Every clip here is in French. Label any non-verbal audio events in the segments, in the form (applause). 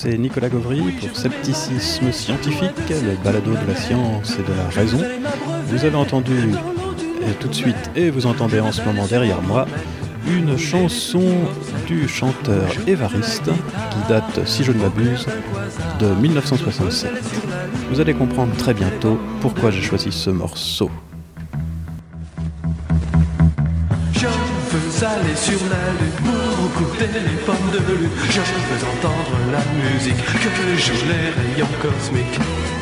c'est Nicolas Gauvry pour Scepticisme Scientifique, le balado de la science et de la raison. Vous avez entendu tout de suite, et vous entendez en ce moment derrière moi, une chanson du chanteur Évariste qui date, si je ne m'abuse, de 1967. Vous allez comprendre très bientôt pourquoi j'ai choisi ce morceau. Sur la lune pour goûter les pommes de lune. Je veux entendre la musique que jouent les rayons cosmiques.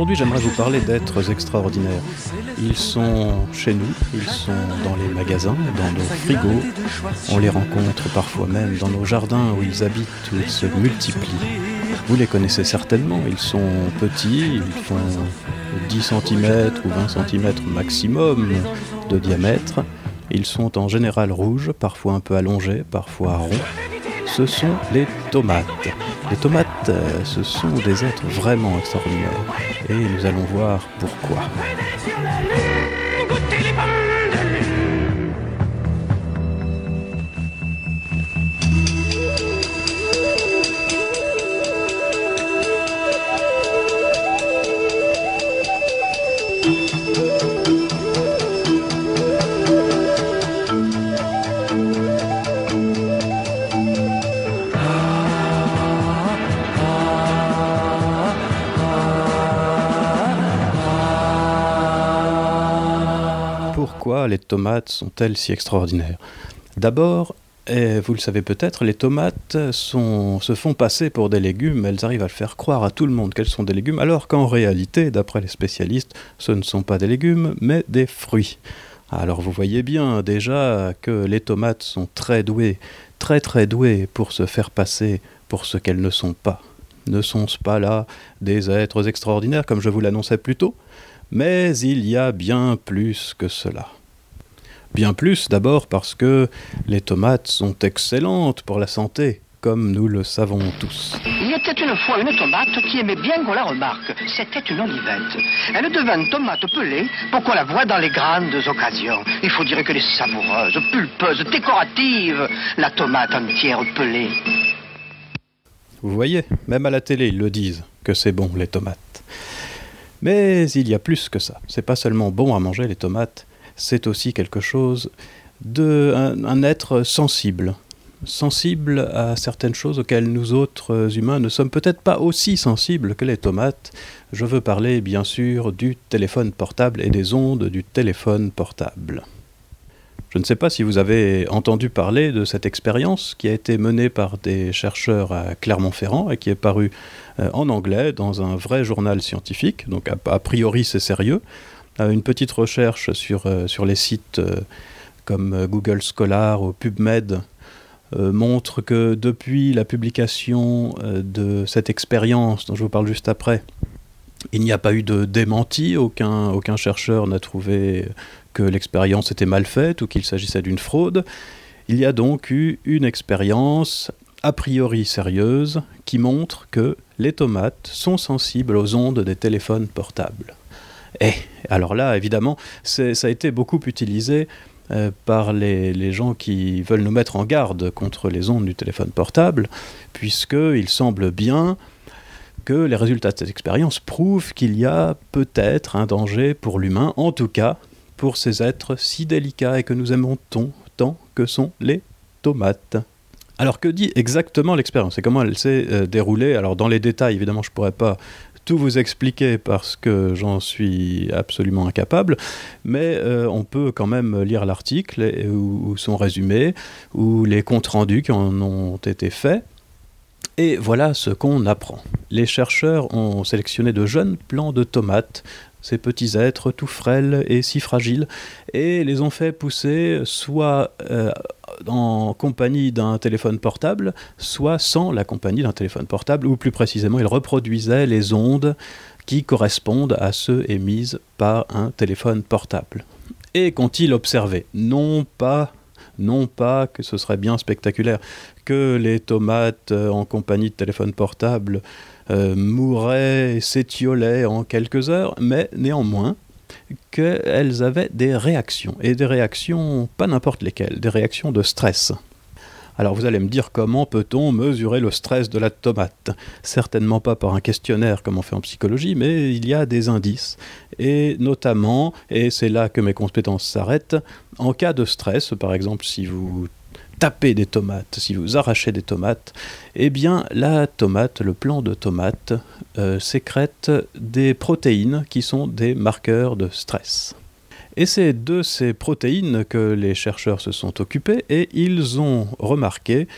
Aujourd'hui, j'aimerais vous parler d'êtres extraordinaires. Ils sont chez nous, ils sont dans les magasins, dans nos frigos. On les rencontre parfois même dans nos jardins où ils habitent, où ils se multiplient. Vous les connaissez certainement, ils sont petits, ils font 10 cm ou 20 cm maximum de diamètre. Ils sont en général rouges, parfois un peu allongés, parfois ronds. Ce sont les tomates. Les tomates, euh, ce sont des êtres vraiment extraordinaires. Et nous allons voir pourquoi. Les tomates sont-elles si extraordinaires? D'abord, et vous le savez peut-être, les tomates se font passer pour des légumes, elles arrivent à le faire croire à tout le monde qu'elles sont des légumes, alors qu'en réalité, d'après les spécialistes, ce ne sont pas des légumes, mais des fruits. Alors vous voyez bien déjà que les tomates sont très douées, très très douées pour se faire passer pour ce qu'elles ne sont pas. Ne sont-ce pas là des êtres extraordinaires, comme je vous l'annonçais plus tôt? Mais il y a bien plus que cela. Bien plus d'abord parce que les tomates sont excellentes pour la santé, comme nous le savons tous. Il était une fois une tomate qui aimait bien qu'on la remarque. C'était une olivette. Elle devint tomate pelée pour qu'on la voie dans les grandes occasions? Il faut dire qu'elle est savoureuse, pulpeuse, décorative, la tomate entière pelée. Vous voyez, même à la télé, ils le disent, que c'est bon les tomates. Mais il y a plus que ça. C'est pas seulement bon à manger les tomates, c'est aussi quelque chose de un, être sensible. Sensible à certaines choses auxquelles nous autres humains ne sommes peut-être pas aussi sensibles que les tomates. Je veux parler bien sûr du téléphone portable et des ondes du téléphone portable. Je ne sais pas si vous avez entendu parler de cette expérience qui a été menée par des chercheurs à Clermont-Ferrand et qui est parue euh, en anglais dans un vrai journal scientifique, donc a priori c'est sérieux. Euh, une petite recherche sur, euh, les sites euh, comme Google Scholar ou PubMed montre que depuis la publication de cette expérience dont je vous parle juste après, il n'y a pas eu de démenti, aucun chercheur n'a trouvé que l'expérience était mal faite ou qu'il s'agissait d'une fraude. Il y a donc eu une expérience a priori sérieuse qui montre que les tomates sont sensibles aux ondes des téléphones portables. Et alors là, évidemment, ça a été beaucoup utilisé euh, par les, gens qui veulent nous mettre en garde contre les ondes du téléphone portable, puisqu'il semble bien que les résultats de cette expérience prouvent qu'il y a peut-être un danger pour l'humain, en tout cas pour ces êtres si délicats et que nous aimons tant, tant que sont les tomates. Alors que dit exactement l'expérience? Et comment elle s'est euh, déroulée? Alors dans les détails, évidemment, je ne pourrais pas vous expliquer parce que j'en suis absolument incapable, mais euh, on peut quand même lire l'article ou son résumé ou les comptes rendus qui en ont été faits. Et voilà ce qu'on apprend. Les chercheurs ont sélectionné de jeunes plants de tomates ces petits êtres tout frêles et si fragiles, et les ont fait pousser soit euh, en compagnie d'un téléphone portable, soit sans la compagnie d'un téléphone portable, ou plus précisément, ils reproduisaient les ondes qui correspondent à ceux émises par un téléphone portable. Et qu'ont-ils observé Non pas non pas que ce serait bien spectaculaire que les tomates euh, en compagnie de téléphone portable euh, mouraient s'étiolaient en quelques heures, mais néanmoins qu'elles avaient des réactions, et des réactions pas n'importe lesquelles, des réactions de stress. Alors vous allez me dire comment peut-on mesurer le stress de la tomate? Certainement pas par un questionnaire comme on fait en psychologie, mais il y a des indices. Et notamment, et c'est là que mes compétences s'arrêtent, en cas de stress, par exemple si vous tapez des tomates, si vous arrachez des tomates, eh bien la tomate, le plant de tomate, euh, sécrète des protéines qui sont des marqueurs de stress. Et c'est de ces protéines que les chercheurs se sont occupés et ils ont remarqué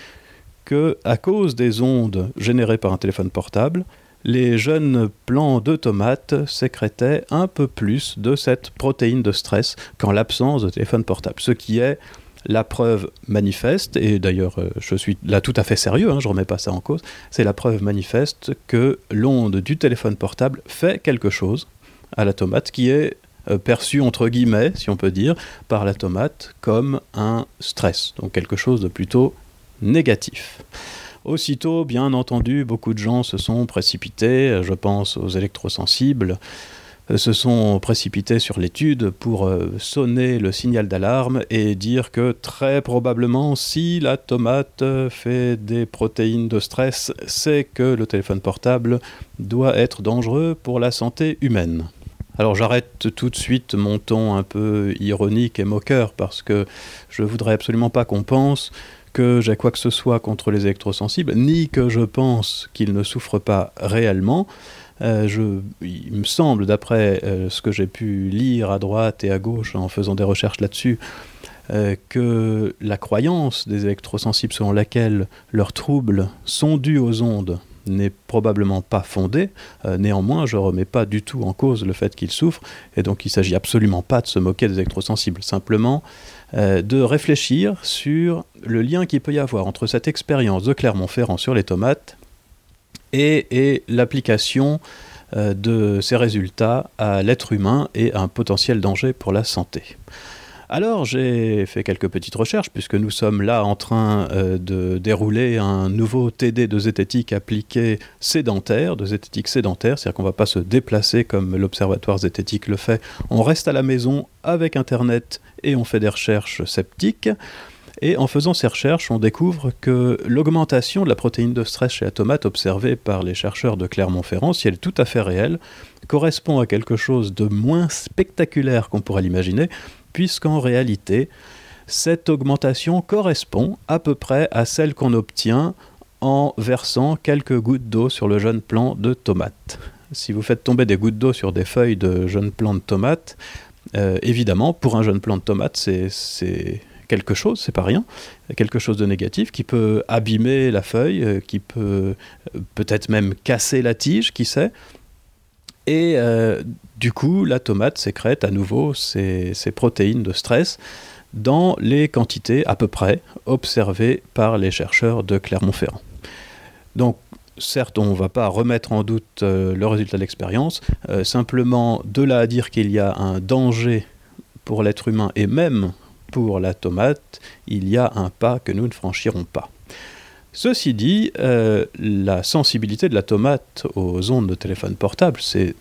que, à cause des ondes générées par un téléphone portable, les jeunes plants de tomates sécrétaient un peu plus de cette protéine de stress qu'en l'absence de téléphone portable, ce qui est la preuve manifeste, et d'ailleurs euh, je suis là tout à fait sérieux, hein, je ne remets pas ça en cause, c'est la preuve manifeste que l'onde du téléphone portable fait quelque chose à la tomate qui est euh, perçu entre guillemets, si on peut dire, par la tomate comme un stress, donc quelque chose de plutôt négatif. Aussitôt, bien entendu, beaucoup de gens se sont précipités, je pense aux électrosensibles, euh, se sont précipités sur l'étude pour euh, sonner le signal d'alarme et dire que très probablement si la tomate fait des protéines de stress, c'est que le téléphone portable doit être dangereux pour la santé humaine. Alors j'arrête tout de suite mon ton un peu ironique et moqueur parce que je voudrais absolument pas qu'on pense que j'ai quoi que ce soit contre les électrosensibles, ni que je pense qu'ils ne souffrent pas réellement. Euh, je, il me semble, d'après euh, ce que j'ai pu lire à droite et à gauche en faisant des recherches là-dessus, euh, que la croyance des électrosensibles selon laquelle leurs troubles sont dus aux ondes n'est probablement pas fondée. Néanmoins, je ne remets pas du tout en cause le fait qu'ils souffrent, et donc il ne s'agit absolument pas de se moquer des électrosensibles, simplement de réfléchir sur le lien qu'il peut y avoir entre cette expérience de Clermont-Ferrand sur les tomates et, l'application euh, de ces résultats à l'être humain et un potentiel danger pour la santé. Alors j'ai fait quelques petites recherches, puisque nous sommes là en train euh, de dérouler un nouveau TD de zététique appliqué sédentaire, de zététique sédentaire, c'est-à-dire qu'on ne va pas se déplacer comme l'Observatoire zététique le fait, on reste à la maison avec Internet et on fait des recherches sceptiques. Et en faisant ces recherches, on découvre que l'augmentation de la protéine de stress chez la tomate observée par les chercheurs de Clermont-Ferrand, si elle est tout à fait réelle, correspond à quelque chose de moins spectaculaire qu'on pourrait l'imaginer, puisqu'en réalité, cette augmentation correspond à peu près à celle qu'on obtient en versant quelques gouttes d'eau sur le jeune plant de tomate. Si vous faites tomber des gouttes d'eau sur des feuilles de jeunes plants de tomate, euh, évidemment, pour un jeune plant de tomate, c'est quelque chose, c'est pas rien, quelque chose de négatif qui peut abîmer la feuille, euh, qui peut euh, peut-être même casser la tige, qui sait. Et du coup, la tomate sécrète à nouveau ces, protéines de stress dans les quantités à peu près observées par les chercheurs de Clermont-Ferrand. Donc, certes, on ne va pas remettre en doute euh, le résultat de l'expérience, euh, simplement de là à dire qu'il y a un danger pour l'être humain et même pour la tomate, il y a un pas que nous ne franchirons pas. Ceci dit, euh, la sensibilité de la tomate aux ondes de téléphone portable, c'est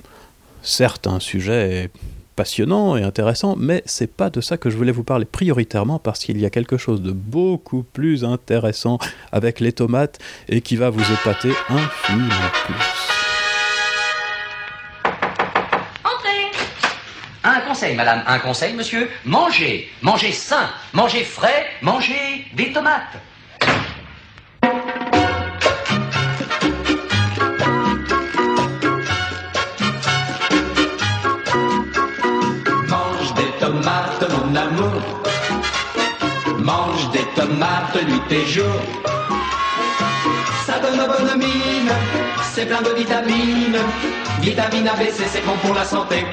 certes un sujet passionnant et intéressant, mais c'est pas de ça que je voulais vous parler prioritairement parce qu'il y a quelque chose de beaucoup plus intéressant avec les tomates et qui va vous épater infiniment plus. Conseil, madame, un conseil, monsieur? Mangez, mangez sain, mangez frais, mangez des tomates. nuit et jour. Ça donne bonne mine, c'est plein de vitamines. Vitamine ABC, c'est bon pour la santé.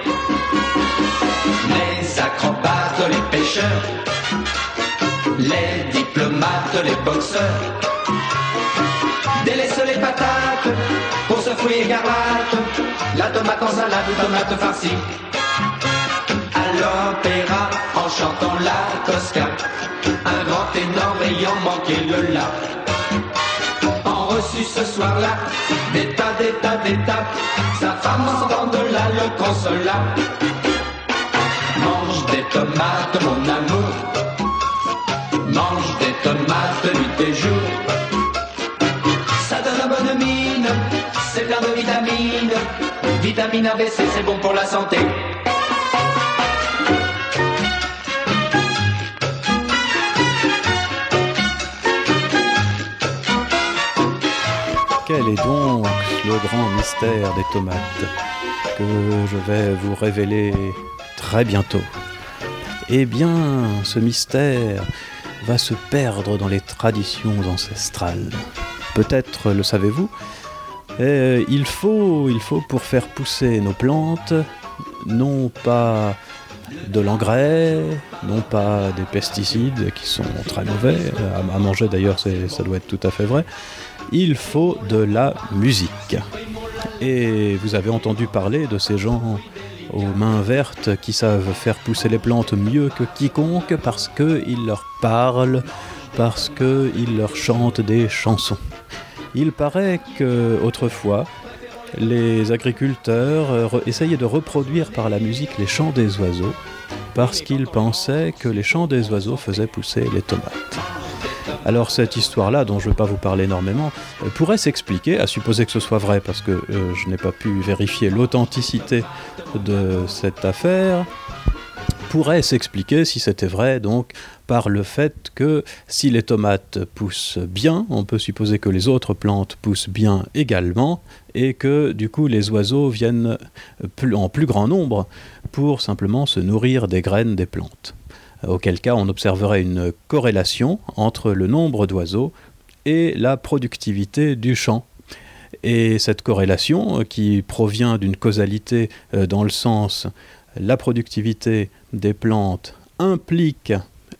Les pêcheurs, les diplomates, les boxeurs. Délaisse les patates pour ce fruit écarlate. La tomate en salade ou tomate farcie. À l'opéra, en chantant la Tosca. Un grand énorme ayant manqué le la. En reçu ce soir-là, des tas, des tas, des tas. Sa femme en de là le consola. Tomates, mon amour. Mange des tomates nuit et jour. Ça donne bonne mine, c'est plein de vitamines. Vitamine ABC, c'est bon pour la santé. Quel est donc le grand mystère des tomates que je vais vous révéler très bientôt? Eh bien, ce mystère va se perdre dans les traditions ancestrales. Peut-être le savez-vous, euh, il, faut, pour faire pousser nos plantes, non pas de l'engrais, non pas des pesticides qui sont très mauvais, à, manger d'ailleurs ça doit être tout à fait vrai, il faut de la musique. Et vous avez entendu parler de ces gens aux mains vertes qui savent faire pousser les plantes mieux que quiconque parce qu'ils leur parlent, parce qu'ils leur chantent des chansons. Il paraît que autrefois, les agriculteurs essayaient de reproduire par la musique les chants des oiseaux parce qu'ils pensaient que les chants des oiseaux faisaient pousser les tomates. Alors cette histoire-là, dont je ne vais pas vous parler énormément, euh, pourrait s'expliquer, à supposer que ce soit vrai, parce que euh, je n'ai pas pu vérifier l'authenticité de cette affaire, pourrait s'expliquer, si c'était vrai, donc par le fait que si les tomates poussent bien, on peut supposer que les autres plantes poussent bien également, et que du coup les oiseaux viennent plus- en plus grand nombre pour simplement se nourrir des graines des plantes. Auquel cas on observerait une corrélation entre le nombre d'oiseaux et la productivité du champ. Et cette corrélation, euh, qui provient d'une causalité euh, dans le sens la productivité des plantes implique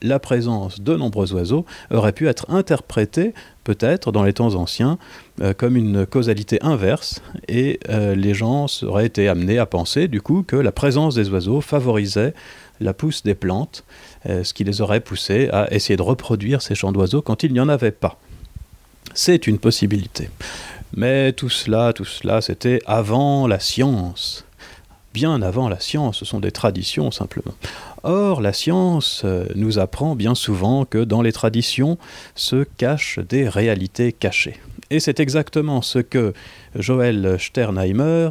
la présence de nombreux oiseaux, aurait pu être interprétée peut-être dans les temps anciens euh, comme une causalité inverse, et euh, les gens auraient été amenés à penser du coup que la présence des oiseaux favorisait la pousse des plantes, euh, ce qui les aurait poussés à essayer de reproduire ces chants d'oiseaux quand il n'y en avait pas. C'est une possibilité. Mais tout cela, tout cela, c'était avant la science. Bien avant la science, ce sont des traditions simplement. Or, la science euh, nous apprend bien souvent que dans les traditions se cachent des réalités cachées. Et c'est exactement ce que Joël Sternheimer,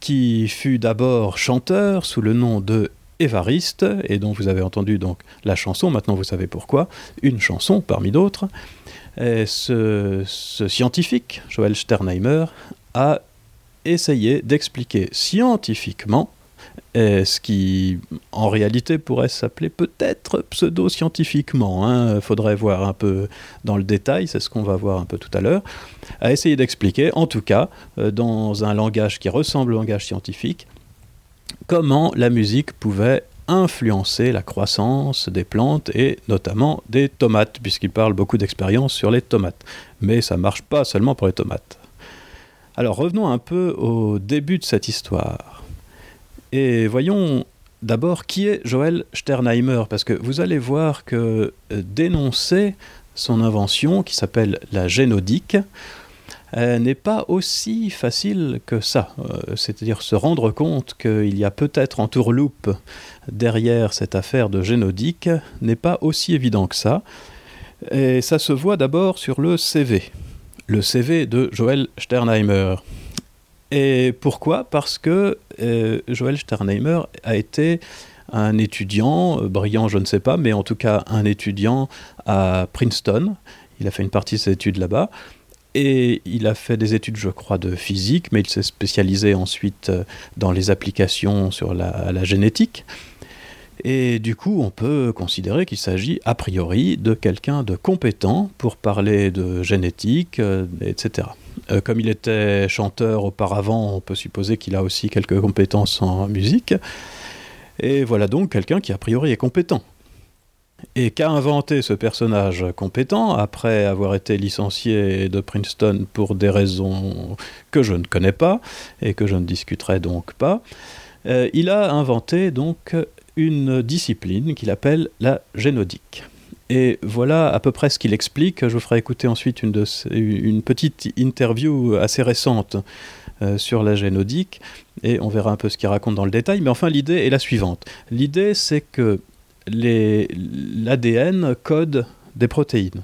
qui fut d'abord chanteur sous le nom de Évariste, et dont vous avez entendu donc la chanson, maintenant vous savez pourquoi, une chanson parmi d'autres, ce, ce scientifique, Joël Sternheimer, a essayé d'expliquer scientifiquement euh, ce qui en réalité pourrait s'appeler peut-être pseudo-scientifiquement, il faudrait voir un peu dans le détail, c'est ce qu'on va voir un peu tout à l'heure, a essayé d'expliquer, en tout cas, euh, dans un langage qui ressemble au langage scientifique, comment la musique pouvait influencer la croissance des plantes et notamment des tomates, puisqu'il parle beaucoup d'expérience sur les tomates. Mais ça marche pas seulement pour les tomates. Alors revenons un peu au début de cette histoire. Et voyons d'abord qui est Joël Sternheimer, parce que vous allez voir que euh, dénoncer son invention, qui s'appelle la génodique, euh, n'est pas aussi facile que ça. Euh, C'est-à-dire se rendre compte qu'il y a peut-être en tourloupe derrière cette affaire de génodique n'est pas aussi évident que ça. Et ça se voit d'abord sur le CV. Le CV de Joël Sternheimer. Et pourquoi? Parce que euh, Joël Sternheimer a été un étudiant, euh, brillant je ne sais pas, mais en tout cas un étudiant à Princeton. Il a fait une partie de ses études là-bas. Et il a fait des études, je crois, de physique, mais il s'est spécialisé ensuite euh, dans les applications sur la, la génétique. Et du coup, on peut considérer qu'il s'agit a priori de quelqu'un de compétent pour parler de génétique, euh, etc. Euh, comme il était chanteur auparavant, on peut supposer qu'il a aussi quelques compétences en musique. Et voilà donc quelqu'un qui a priori est compétent. Et qu'a inventé ce personnage compétent après avoir été licencié de Princeton pour des raisons que je ne connais pas et que je ne discuterai donc pas euh, Il a inventé donc une discipline qu'il appelle la génodique. Et voilà à peu près ce qu'il explique. Je vous ferai écouter ensuite une, petite interview assez récente euh, sur la génodique, et on verra un peu ce qu'il raconte dans le détail. Mais enfin, l'idée est la suivante. L'idée, c'est que l'ADN code des protéines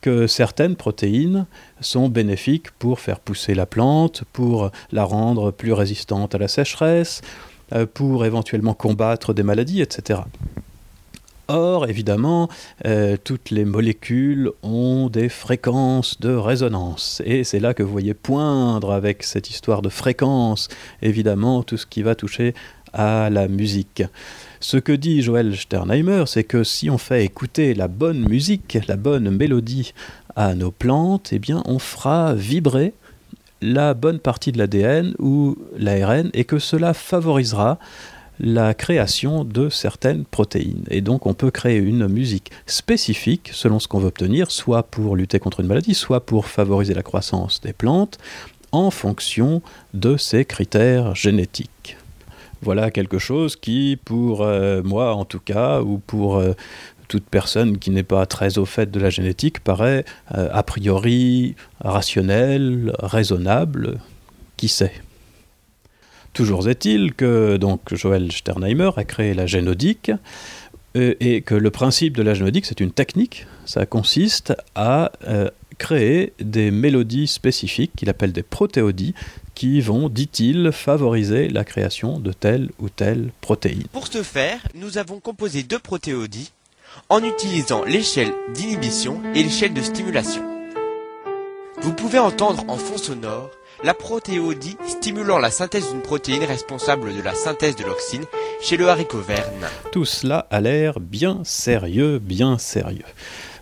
que certaines protéines sont bénéfiques pour faire pousser la plante, pour la rendre plus résistante à la sécheresse, pour éventuellement combattre des maladies, etc. Or, évidemment, euh, toutes les molécules ont des fréquences de résonance. Et c'est là que vous voyez poindre avec cette histoire de fréquence, évidemment, tout ce qui va toucher à la musique. Ce que dit Joël Sternheimer, c'est que si on fait écouter la bonne musique, la bonne mélodie à nos plantes, eh bien on fera vibrer la bonne partie de l'ADN ou l'ARN et que cela favorisera la création de certaines protéines. Et donc on peut créer une musique spécifique selon ce qu'on veut obtenir, soit pour lutter contre une maladie, soit pour favoriser la croissance des plantes, en fonction de ces critères génétiques. Voilà quelque chose qui, pour euh, moi en tout cas, ou pour euh, toute personne qui n'est pas très au fait de la génétique, paraît euh, a priori rationnel, raisonnable, qui sait? Toujours est-il que donc Joël Sternheimer a créé la génodique euh, et que le principe de la génodique, c'est une technique. Ça consiste à euh, créer des mélodies spécifiques qu'il appelle des protéodies qui vont, dit-il, favoriser la création de telle ou telle protéine. Pour ce faire, nous avons composé deux protéodies en utilisant l'échelle d'inhibition et l'échelle de stimulation. Vous pouvez entendre en fond sonore la protéodie stimulant la synthèse d'une protéine responsable de la synthèse de l'oxine chez le haricot vert Tout cela a l'air bien sérieux, bien sérieux.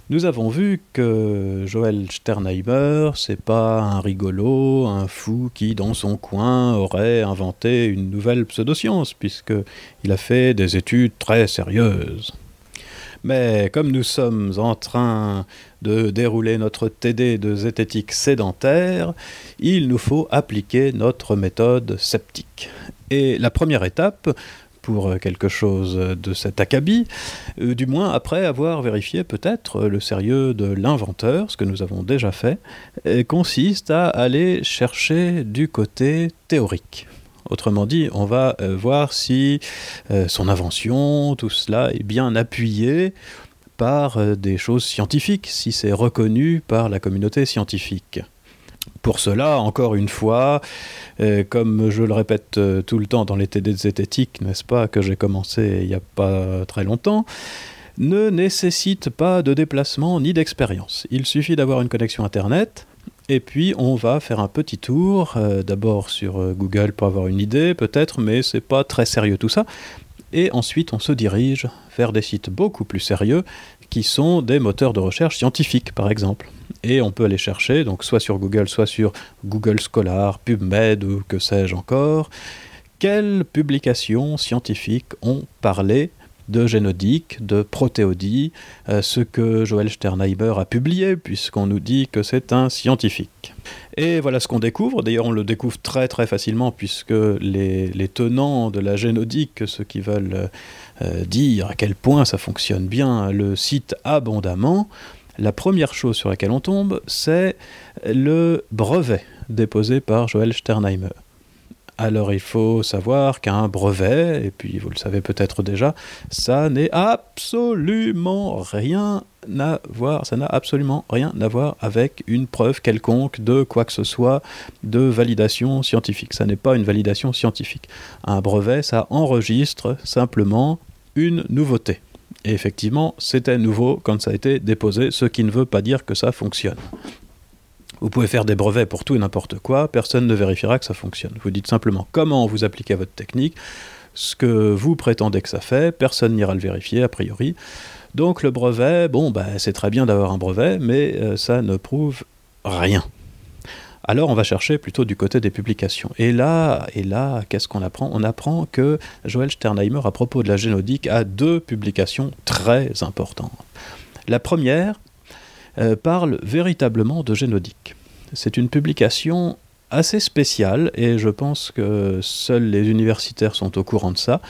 Nous avons vu que Joël Sternheimer, c'est pas un rigolo, un fou qui, dans son coin, aurait inventé une nouvelle pseudoscience, puisqu'il a fait des études très sérieuses. Mais comme nous sommes en train de dérouler notre TD de zététique sédentaire, il nous faut appliquer notre méthode sceptique. Et la première étape, pour quelque chose de cet acabit, euh, du moins après avoir vérifié peut-être le sérieux de l'inventeur, ce que nous avons déjà fait, euh, consiste à aller chercher du côté théorique. Autrement dit, on va euh, voir si euh, son invention, tout cela est bien appuyé par euh, des choses scientifiques, si c'est reconnu par la communauté scientifique. Pour cela, encore une fois, comme je le répète tout le temps dans les TD de zététique, n'est-ce pas, que j'ai commencé il n'y a pas très longtemps, ne nécessite pas de déplacement ni d'expérience. Il suffit d'avoir une connexion Internet, et puis on va faire un petit tour, euh, d'abord sur euh, Google pour avoir une idée peut-être, mais c'est pas très sérieux tout ça. Et ensuite on se dirige vers des sites beaucoup plus sérieux qui sont des moteurs de recherche scientifiques par exemple. Et on peut aller chercher, donc soit sur Google, soit sur Google Scholar, PubMed ou que sais-je encore, quelles publications scientifiques ont parlé de génodique, de protéodie, euh, ce que Joël Sternheimer a publié, puisqu'on nous dit que c'est un scientifique. Et voilà ce qu'on découvre, d'ailleurs on le découvre très très facilement, puisque les, tenants de la génodique, ceux qui veulent euh, dire à quel point ça fonctionne bien, le citent abondamment. La première chose sur laquelle on tombe, c'est le brevet déposé par Joël Sternheimer. Alors il faut savoir qu'un brevet, et puis vous le savez peut-être déjà, ça n'est absolument rien à voir, ça n'a absolument rien à voir avec une preuve quelconque de quoi que ce soit de validation scientifique. Ça n'est pas une validation scientifique. Un brevet, ça enregistre simplement une nouveauté. Et effectivement, c'était nouveau quand ça a été déposé, ce qui ne veut pas dire que ça fonctionne. Vous pouvez faire des brevets pour tout et n'importe quoi, personne ne vérifiera que ça fonctionne. Vous dites simplement comment vous appliquez votre technique, ce que vous prétendez que ça fait, personne n'ira le vérifier a priori. Donc le brevet, bon, bah, c'est très bien d'avoir un brevet, mais euh, ça ne prouve rien. Alors on va chercher plutôt du côté des publications. Et là, et là qu'est-ce qu'on apprend? On apprend que Joël Sternheimer, à propos de la génodique, a deux publications très importantes. La première euh, parle véritablement de génodique. C'est une publication assez spéciale, et je pense que seuls les universitaires sont au courant de ça.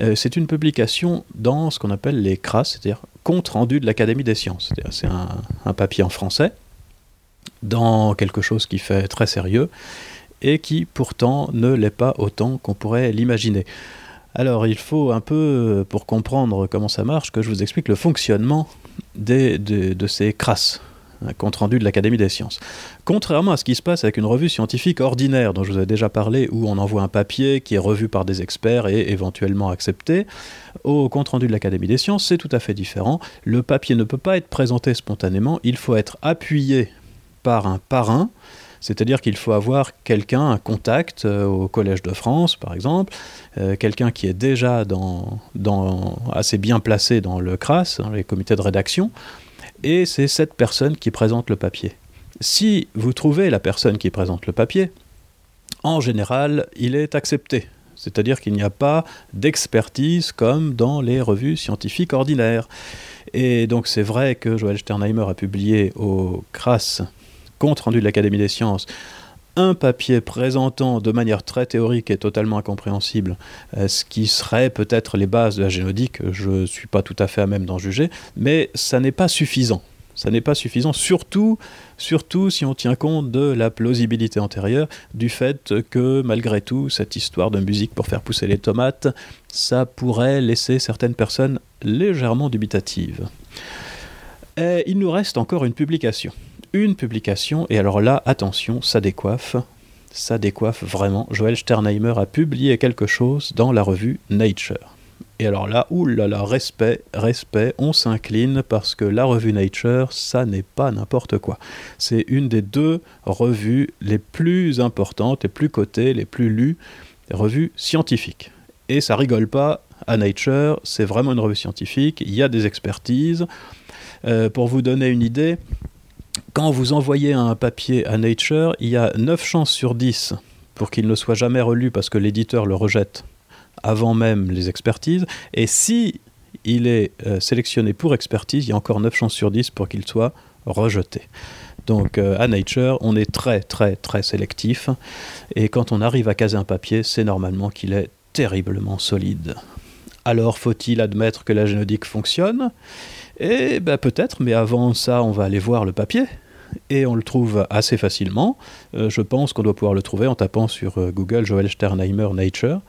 Euh, c'est une publication dans ce qu'on appelle les CRAS, c'est-à-dire compte rendu de l'Académie des sciences. C'est un, un, papier en français, dans quelque chose qui fait très sérieux, et qui pourtant ne l'est pas autant qu'on pourrait l'imaginer. Alors il faut un peu, pour comprendre comment ça marche, que je vous explique le fonctionnement de, ces CRAS, un compte rendu de l'Académie des sciences. Contrairement à ce qui se passe avec une revue scientifique ordinaire dont je vous ai déjà parlé, où on envoie un papier qui est revu par des experts et éventuellement accepté, au compte rendu de l'Académie des sciences, c'est tout à fait différent. Le papier ne peut pas être présenté spontanément, il faut être appuyé par un parrain, c'est-à-dire qu'il faut avoir quelqu'un, un contact euh, au Collège de France, par exemple, euh, quelqu'un qui est déjà assez bien placé dans le CRAS, les comités de rédaction, et c'est cette personne qui présente le papier. Si vous trouvez la personne qui présente le papier, en général, il est accepté. C'est-à-dire qu'il n'y a pas d'expertise comme dans les revues scientifiques ordinaires. Et donc c'est vrai que Joël Sternheimer a publié au CRAS compte rendu de l'Académie des sciences, un papier présentant de manière très théorique et totalement incompréhensible euh, ce qui serait peut-être les bases de la génodique, je ne suis pas tout à fait à même d'en juger, mais ça n'est pas suffisant. Ça n'est pas suffisant, surtout, surtout si on tient compte de la plausibilité antérieure, du fait que malgré tout, cette histoire de musique pour faire pousser les tomates, ça pourrait laisser certaines personnes légèrement dubitatives. Et il nous reste encore une publication une publication, et alors là, attention, ça décoiffe, ça décoiffe vraiment. Joël Sternheimer a publié quelque chose dans la revue Nature. Et alors là, oulala, respect, respect, on s'incline parce que la revue Nature, ça n'est pas n'importe quoi. C'est une des deux revues les plus importantes, les plus cotées, les plus lues, revues scientifiques. Et ça rigole pas à Nature, c'est vraiment une revue scientifique, il y a des expertises. Euh, pour vous donner une idée, quand vous envoyez un papier à Nature, il y a 9 chances sur 10 pour qu'il ne soit jamais relu parce que l'éditeur le rejette avant même les expertises. Et si il est euh, sélectionné pour expertise, il y a encore 9 chances sur 10 pour qu'il soit rejeté. Donc euh, à Nature, on est très très très sélectif. Et quand on arrive à caser un papier, c'est normalement qu'il est terriblement solide. Alors faut-il admettre que la génodique fonctionne? Et ben peut-être, mais avant ça, on va aller voir le papier. Et on le trouve assez facilement. Euh, je pense qu'on doit pouvoir le trouver en tapant sur euh, Google Joel Sternheimer Nature.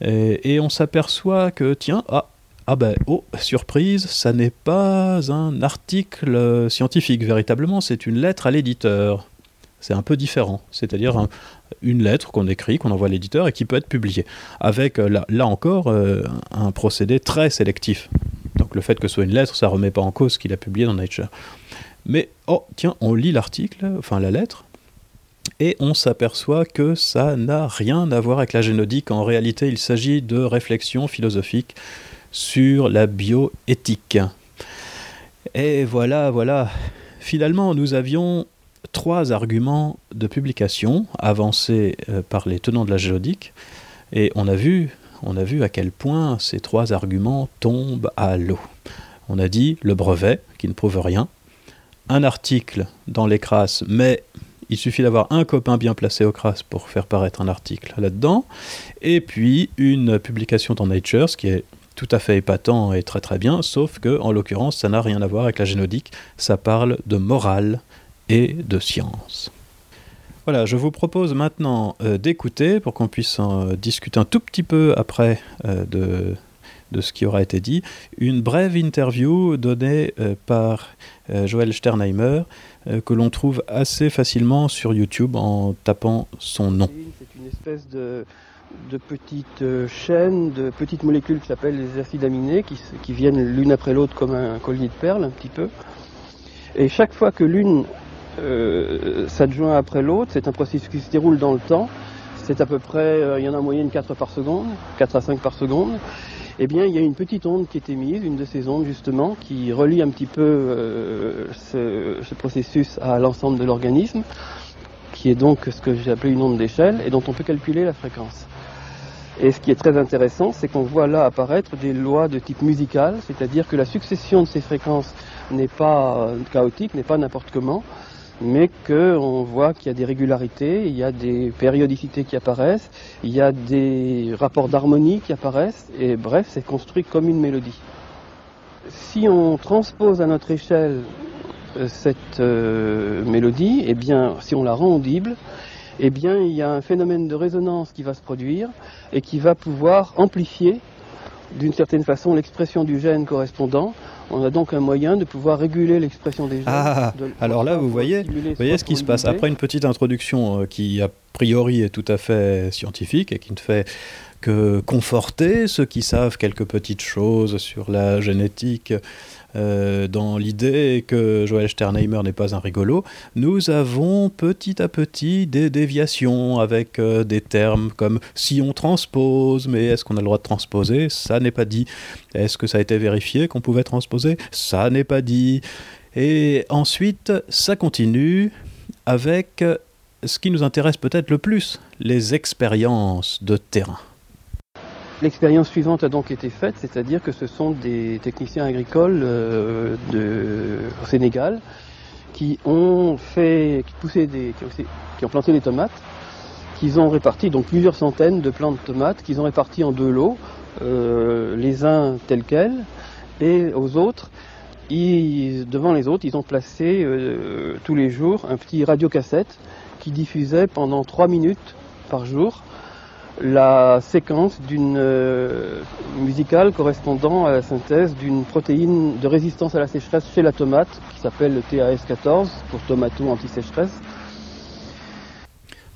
Et, on s'aperçoit que, tiens, ah, ah ben, oh, surprise, ça n'est pas un article scientifique véritablement, c'est une lettre à l'éditeur. C'est un peu différent, c'est-à-dire un, une lettre qu'on écrit, qu'on envoie à l'éditeur et qui peut être publiée, avec euh, là, encore un procédé très sélectif. Le fait que ce soit une lettre, ça remet pas en cause ce qu'il a publié dans Nature. Mais, oh, tiens, on lit l'article, enfin la lettre, et on s'aperçoit que ça n'a rien à voir avec la génodique. En réalité, il s'agit de réflexions philosophiques sur la bioéthique. Et voilà, voilà. Finalement, nous avions trois arguments de publication avancés euh, par les tenants de la géodique, et on a vu, on a vu à quel point ces trois arguments tombent à l'eau. On a dit le brevet, qui ne prouve rien, un article dans les crasses, mais il suffit d'avoir un copain bien placé au CRAS pour faire paraître un article là-dedans, et puis une publication dans Nature, ce qui est tout à fait épatant et très très bien, sauf que en l'occurrence ça n'a rien à voir avec la génodique, ça parle de morale, et de science. Voilà, je vous propose maintenant euh, d'écouter, pour qu'on puisse en discuter un tout petit peu après euh, de, de, ce qui aura été dit, une brève interview donnée euh, par euh, Joël Sternheimer, euh, que l'on trouve assez facilement sur YouTube en tapant son nom. C'est une espèce de, de petite chaîne, de petites molécules qui s'appellent les acides aminés, qui, qui viennent l'une après l'autre comme un collier de perles, un petit peu. Et chaque fois que l'une euh, s'adjoint après l'autre. C'est un processus qui se déroule dans le temps. c'est à peu près, euh, il y en a en moyenne 4 par seconde, 4 à 5 par seconde, eh bien, il y a une petite onde qui est émise, une de ces ondes justement, qui relie un petit peu euh, ce, ce processus à l'ensemble de l'organisme, qui est donc ce que j'ai appelé une onde d'échelle, et dont on peut calculer la fréquence. Et ce qui est très intéressant, c'est qu'on voit là apparaître des lois de type musical, c'est-à-dire que la succession de ces fréquences n'est pas euh, chaotique, n'est pas n'importe comment, mais qu'on voit qu'il y a des régularités, il y a des périodicités qui apparaissent, il y a des rapports d'harmonie qui apparaissent, et bref, c'est construit comme une mélodie. Si on transpose à notre échelle euh, cette euh, mélodie, eh bien, si on la rend audible, eh bien, il y a un phénomène de résonance qui va se produire et qui va pouvoir amplifier d'une certaine façon l'expression du gène correspondant. On a donc un moyen de pouvoir réguler l'expression des gènes. Ah, de- alors là, vous voyez, Vous voyez ce qui se passe après une petite introduction euh, qui a priori est tout à fait scientifique et qui ne fait que conforter ceux qui savent quelques petites choses sur la génétique euh, dans l'idée que Joël Sternheimer n'est pas un rigolo, nous avons petit à petit des déviations avec euh, des termes comme si on transpose, mais est-ce qu'on a le droit de transposer? Ça n'est pas dit. Est-ce que ça a été vérifié qu'on pouvait transposer? Ça n'est pas dit. Et ensuite, ça continue avec euh, ce qui nous intéresse peut-être le plus, les expériences de terrain. L'expérience suivante a donc été faite, c'est-à-dire que ce sont des techniciens agricoles euh, au Sénégal qui ont fait, qui des, qui ont, planté des tomates, qu'ils ont réparti donc plusieurs centaines de plants de tomates, qu'ils ont répartis en deux lots, euh, les uns tels quels, et aux autres, devant les autres, ils ont placé euh, tous les jours un petit radiocassette qui diffusait pendant trois minutes par jour la séquence d'une euh, musicale correspondant à la synthèse d'une protéine de résistance à la sécheresse chez la tomate qui s'appelle le TAS14 pour tomato anti-sécheresse.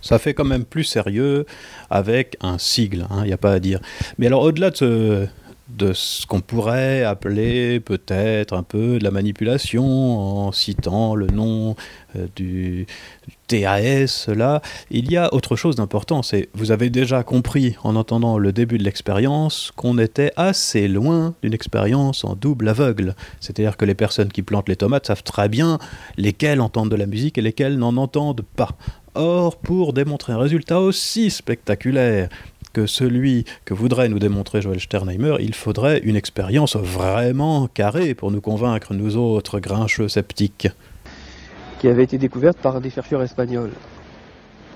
Ça fait quand même plus sérieux avec un sigle, il n'y a pas à dire. Mais alors au-delà de ce, de ce qu'on pourrait appeler peut-être un peu de la manipulation en citant le nom euh, du TAS là, il y a autre chose d'important, c'est vous avez déjà compris en entendant le début de l'expérience qu'on était assez loin d'une expérience en double aveugle. C'est-à-dire que les personnes qui plantent les tomates savent très bien lesquelles entendent de la musique et lesquelles n'en entendent pas. Or, pour démontrer un résultat aussi spectaculaire celui que voudrait nous démontrer Joël Sternheimer, il faudrait une expérience vraiment carrée pour nous convaincre, nous autres grincheux sceptiques. qui avait été découverte par des chercheurs espagnols.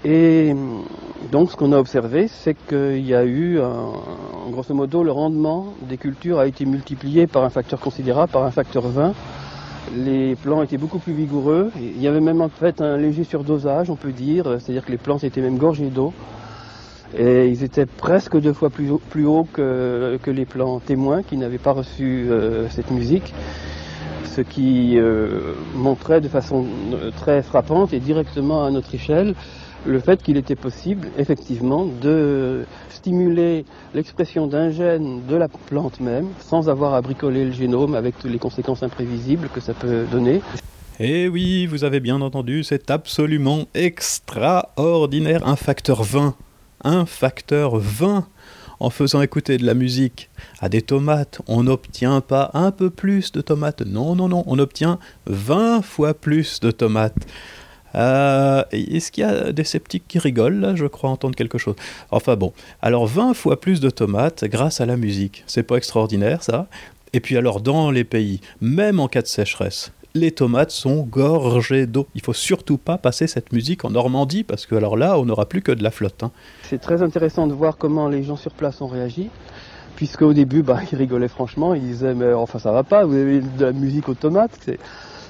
Et hum, donc ce qu'on a observé, c'est qu'il y a eu, grosso modo, le rendement des cultures a été multiplié par un facteur considérable, par un facteur 20. Les plants étaient beaucoup plus vigoureux. Il y avait même en fait un léger surdosage, on peut dire, c'est-à-dire que les plants étaient même gorgés d'eau. Et ils étaient presque deux fois plus haut, plus haut que, les plants témoins qui n'avaient pas reçu euh, cette musique ce qui euh, montrait de façon euh, très frappante et directement à notre échelle le fait qu'il était possible effectivement de stimuler l'expression d'un gène de la plante même sans avoir à bricoler le génome avec toutes les conséquences imprévisibles que ça peut donner. Et oui, vous avez bien entendu, c'est absolument extraordinaire. Un facteur 20. Un facteur 20. En faisant écouter de la musique à des tomates, on n'obtient pas un peu plus de tomates. Non, non, non, on obtient 20 fois plus de tomates. Euh, Est-ce qu'il y a des sceptiques qui rigolent là Je crois entendre quelque chose? Enfin bon, alors 20 fois plus de tomates grâce à la musique. C'est pas extraordinaire ça? Et puis alors dans les pays, même en cas de sécheresse, les tomates sont gorgées d'eau. Il faut surtout pas passer cette musique en Normandie parce que alors là, on n'aura plus que de la flotte. hein. C'est très intéressant de voir comment les gens sur place ont réagi. Puisque au début, bah, (laughs) ils rigolaient franchement, ils disaient mais enfin ça va pas, vous avez de la musique aux tomates.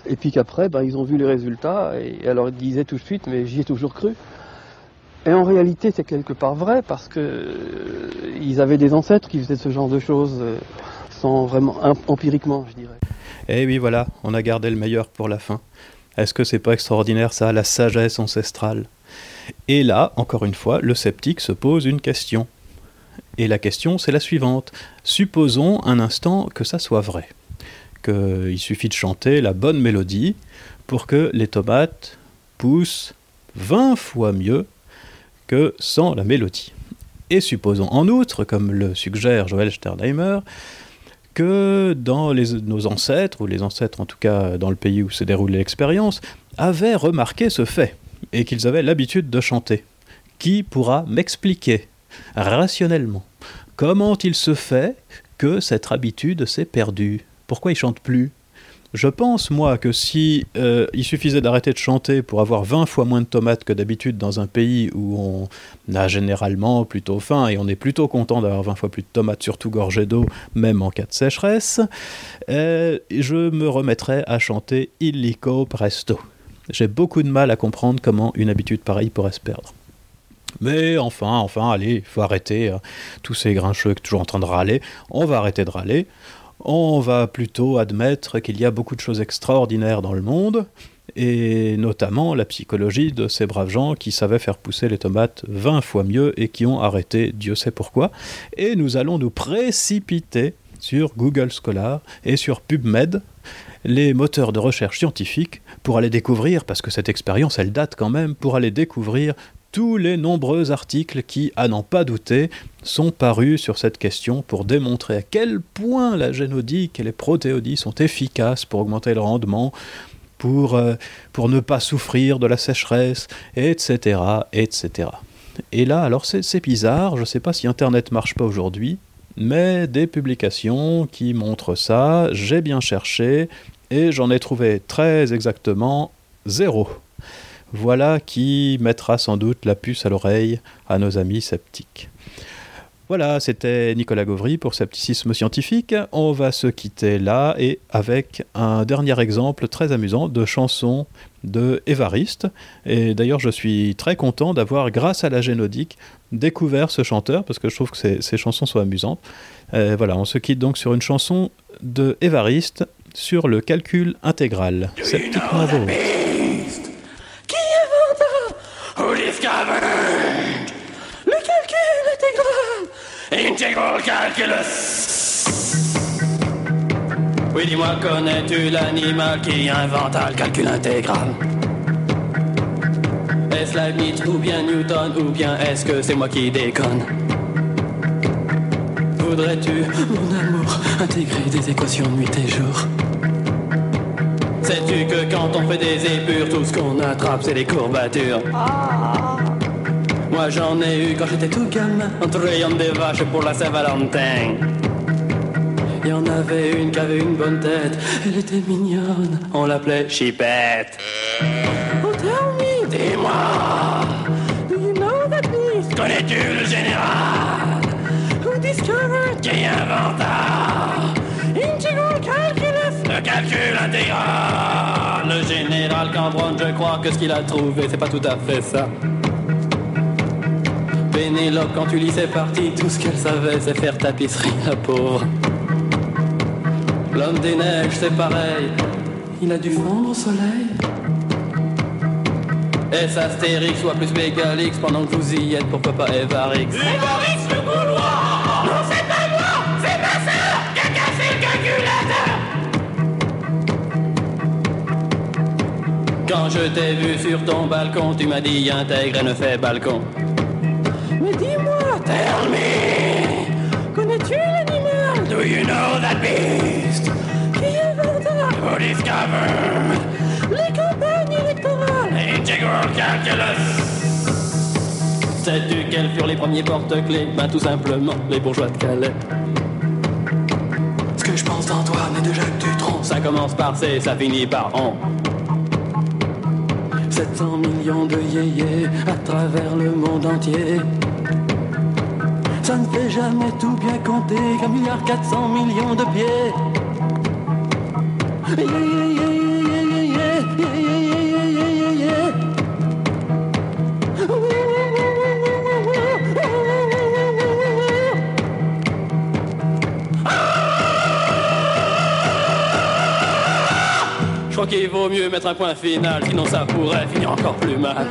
Et puis qu'après, bah, ils ont vu les résultats et alors ils disaient tout de suite mais j'y ai toujours cru. Et en réalité, c'est quelque part vrai parce que euh, ils avaient des ancêtres qui faisaient ce genre de choses euh, sans vraiment em- empiriquement, je dirais. Eh oui, voilà, on a gardé le meilleur pour la fin. Est-ce que c'est pas extraordinaire ça, la sagesse ancestrale? Et là, encore une fois, le sceptique se pose une question. Et la question, c'est la suivante. Supposons un instant que ça soit vrai. Qu'il suffit de chanter la bonne mélodie pour que les tomates poussent 20 fois mieux que sans la mélodie. Et supposons en outre, comme le suggère Joël Sternheimer, que dans nos ancêtres, ou les ancêtres en tout cas dans le pays où se déroulait l'expérience, avaient remarqué ce fait, et qu'ils avaient l'habitude de chanter. Qui pourra m'expliquer rationnellement comment il se fait que cette habitude s'est perdue? Pourquoi ils chantent plus? Je pense, moi, que si euh, il suffisait d'arrêter de chanter pour avoir 20 fois moins de tomates que d'habitude dans un pays où on a généralement plutôt faim et on est plutôt content d'avoir 20 fois plus de tomates, surtout gorgées d'eau, même en cas de sécheresse, euh, je me remettrais à chanter illico presto. J'ai beaucoup de mal à comprendre comment une habitude pareille pourrait se perdre. Mais enfin, enfin, allez, il faut arrêter euh, tous ces grincheux qui sont toujours en train de râler. On va arrêter de râler on va plutôt admettre qu'il y a beaucoup de choses extraordinaires dans le monde, et notamment la psychologie de ces braves gens qui savaient faire pousser les tomates 20 fois mieux et qui ont arrêté Dieu sait pourquoi. Et nous allons nous précipiter sur Google Scholar et sur PubMed, les moteurs de recherche scientifiques, pour aller découvrir, parce que cette expérience elle date quand même, pour aller découvrir tous les nombreux articles qui, à n'en pas douter, sont parus sur cette question pour démontrer à quel point la génodique et les protéodies sont efficaces pour augmenter le rendement, pour, euh, pour ne pas souffrir de la sécheresse, etc. etc. Et là, alors c'est bizarre, je ne sais pas si Internet marche pas aujourd'hui, mais des publications qui montrent ça, j'ai bien cherché, et j'en ai trouvé très exactement zéro. Voilà qui mettra sans doute la puce à l'oreille à nos amis sceptiques. Voilà, c'était Nicolas Gauvry pour Scepticisme Scientifique. On va se quitter là et avec un dernier exemple très amusant de chanson de Évariste. Et d'ailleurs, je suis très content d'avoir, grâce à la génodique, découvert ce chanteur parce que je trouve que ses, ses chansons sont amusantes. Euh, voilà, on se quitte donc sur une chanson de Évariste sur le calcul intégral. Sceptiquement vôtre. Qui inventa Who discovered Le calcul intégral Integral calculus. Oui, dis-moi, connais-tu l'animal qui inventa le calcul intégral? Est-ce Leibniz ou bien Newton ou bien est-ce que c'est moi qui déconne? Voudrais-tu, mon amour, intégrer des équations nuit et jour? Sais-tu que quand on fait des épures, tout ce qu'on attrape, c'est les courbatures? Moi j'en ai eu quand j'étais tout gamin, en trayant des vaches pour la Saint-Valentin. Il y en avait une qui avait une bonne tête, elle était mignonne, on l'appelait Chipette. Oh tell me, dis-moi, do you know that beast? Connais-tu le général? Who discovered? Qui inventa? Integral calculus, le calcul intégral. Le général Cambronne, je crois que ce qu'il a trouvé, c'est pas tout à fait ça. Pénélope, quand tu lis ses parties, tout ce qu'elle savait, c'est faire tapisserie, la pauvre. L'homme des neiges, c'est pareil. Il a dû fondre au soleil. Est-ce Astérix à plus Mégalix pendant que vous y êtes, pourquoi pas Evarix Evarix le Gaulois Non, c'est pas moi, c'est ma sœur qui a cassé le calculateur Quand je t'ai vu sur ton balcon, tu m'as dit intègre et ne fais balcon. Mais dis-moi, tell me, connais-tu l'animal? Do you know that beast? Qui inventa Who discovered Les campagnes électorales? Integral calculus? Sais-tu quels furent les premiers porte-clés? Ben tout simplement les bourgeois de Calais. Ce que je pense d'Antoine et de Jacques Dutronc, ça commence par C, ça finit par on. 700 millions de yéyés à travers le monde entier. Ça ne fait jamais tout bien compter qu'un milliard quatre cents millions de pieds. Je crois qu'il vaut mieux mettre un point final, sinon ça pourrait finir encore plus mal.